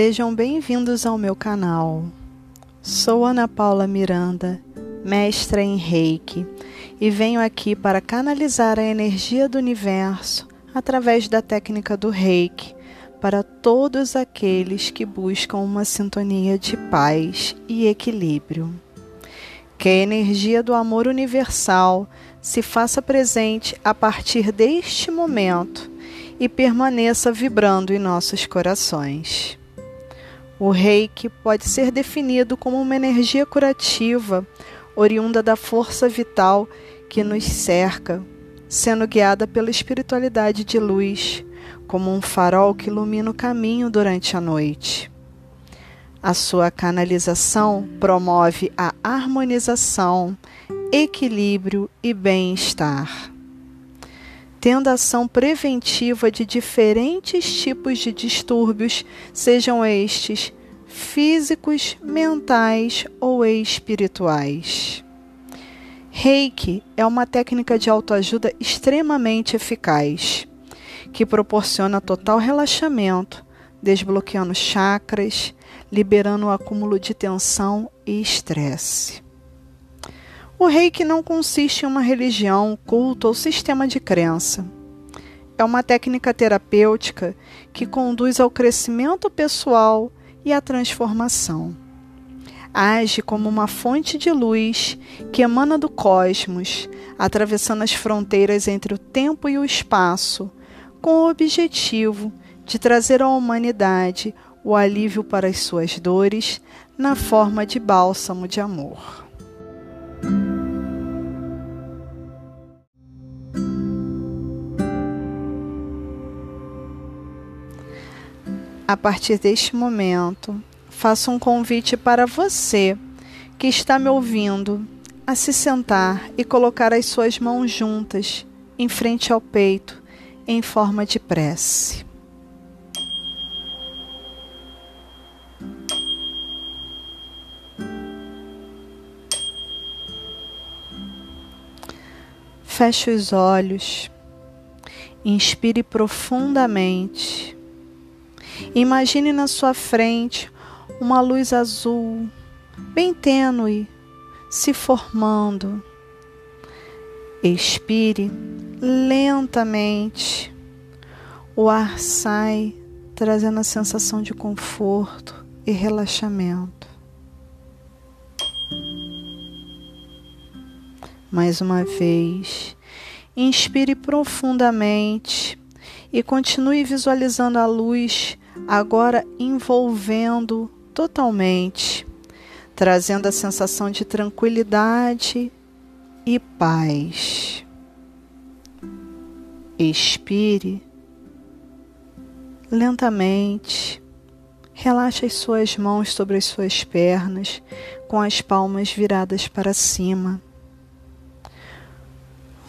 Sejam bem-vindos ao meu canal. Sou Ana Paula Miranda, mestra em Reiki, e venho aqui para canalizar a energia do universo através da técnica do Reiki para todos aqueles que buscam uma sintonia de paz e equilíbrio. Que a energia do amor universal se faça presente a partir deste momento e permaneça vibrando em nossos corações. O reiki pode ser definido como uma energia curativa, oriunda da força vital que nos cerca, sendo guiada pela espiritualidade de luz, como um farol que ilumina o caminho durante a noite. A sua canalização promove a harmonização, equilíbrio e bem-estar tendo ação preventiva de diferentes tipos de distúrbios, sejam estes físicos, mentais ou espirituais. Reiki é uma técnica de autoajuda extremamente eficaz, que proporciona total relaxamento, desbloqueando chakras, liberando o acúmulo de tensão e estresse. O reiki não consiste em uma religião, culto ou sistema de crença. É uma técnica terapêutica que conduz ao crescimento pessoal e à transformação. Age como uma fonte de luz que emana do cosmos, atravessando as fronteiras entre o tempo e o espaço, com o objetivo de trazer à humanidade o alívio para as suas dores na forma de bálsamo de amor. A partir deste momento, faço um convite para você que está me ouvindo a se sentar e colocar as suas mãos juntas em frente ao peito em forma de prece. Feche os olhos, inspire profundamente Imagine na sua frente uma luz azul, bem tênue, se formando. Expire lentamente. O ar sai, trazendo a sensação de conforto e relaxamento. Mais uma vez, inspire profundamente e continue visualizando a luz agora envolvendo totalmente, trazendo a sensação de tranquilidade e paz. Expire lentamente. Relaxe as suas mãos sobre as suas pernas, com as palmas viradas para cima.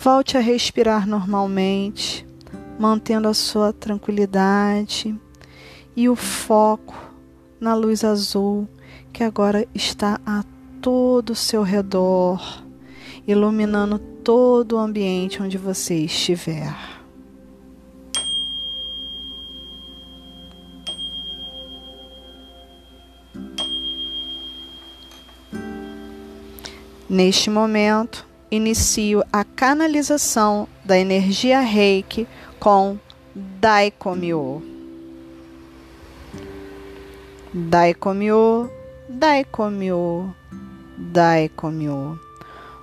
Volte a respirar normalmente, mantendo a sua tranquilidade e o foco na luz azul que agora está a todo o seu redor, iluminando todo o ambiente onde você estiver. Neste momento, inicio a canalização da energia Reiki com Daikomyo. Daikomyo, Daikomyo, Daikomyo.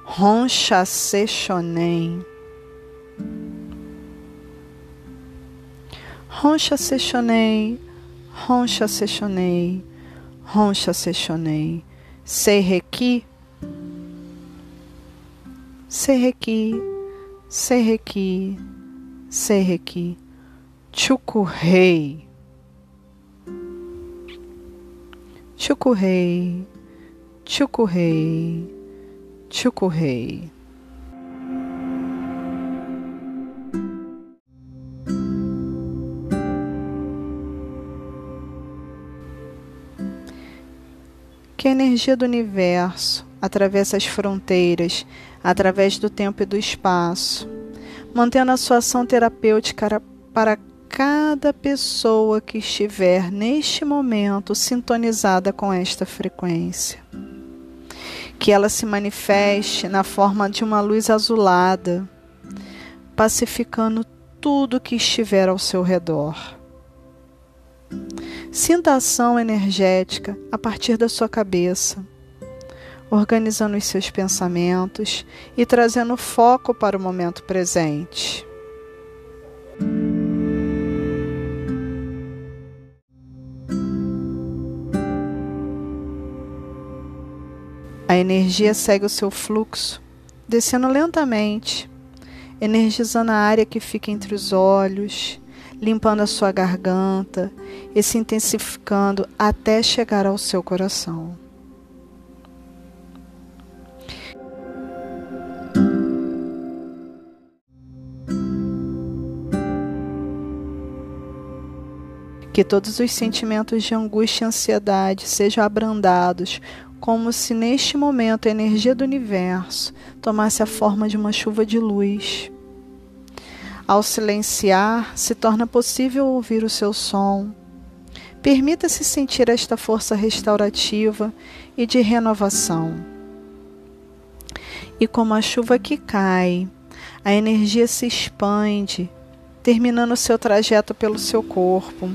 Roncha Shonen. Roncha Shonen, Roncha Shonen, Roncha Shonen. Seireki, Seireki, Seireki, Seireki. Chukurei. Chukurrei, Chukurrei, Chukurrei. Que a energia do universo atravessa as fronteiras, através do tempo e do espaço, mantendo a sua ação terapêutica para cada pessoa que estiver neste momento sintonizada com esta frequência. Que ela se manifeste na forma de uma luz azulada, pacificando tudo que estiver ao seu redor. Sinta a ação energética a partir da sua cabeça, organizando os seus pensamentos e trazendo foco para o momento presente. A energia segue o seu fluxo, descendo lentamente, energizando a área que fica entre os olhos, limpando a sua garganta e se intensificando até chegar ao seu coração. Que todos os sentimentos de angústia e ansiedade sejam abrandados como se neste momento a energia do universo tomasse a forma de uma chuva de luz. Ao silenciar, se torna possível ouvir o seu som. Permita-se sentir esta força restaurativa e de renovação. E como a chuva que cai, a energia se expande, terminando seu trajeto pelo seu corpo.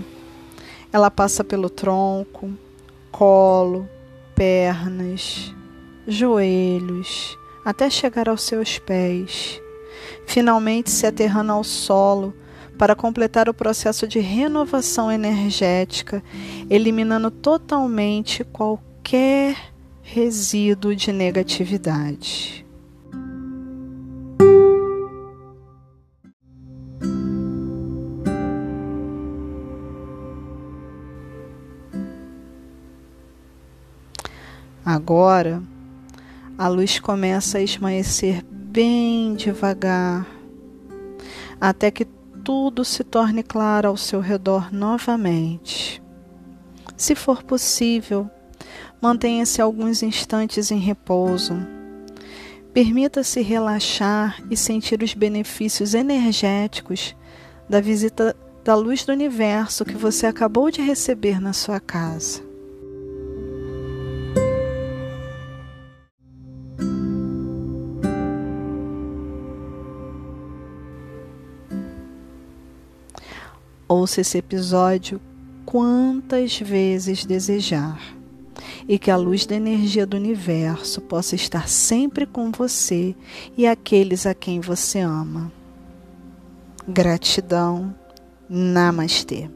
Ela passa pelo tronco, colo, pernas, joelhos, até chegar aos seus pés, finalmente se aterrando ao solo para completar o processo de renovação energética, eliminando totalmente qualquer resíduo de negatividade. Agora, a luz começa a esmaecer bem devagar, até que tudo se torne claro ao seu redor novamente. Se for possível, mantenha-se alguns instantes em repouso. Permita-se relaxar e sentir os benefícios energéticos da visita da luz do universo que você acabou de receber na sua casa. Ouça esse episódio quantas vezes desejar e que a luz da energia do universo possa estar sempre com você e aqueles a quem você ama. Gratidão. Namastê.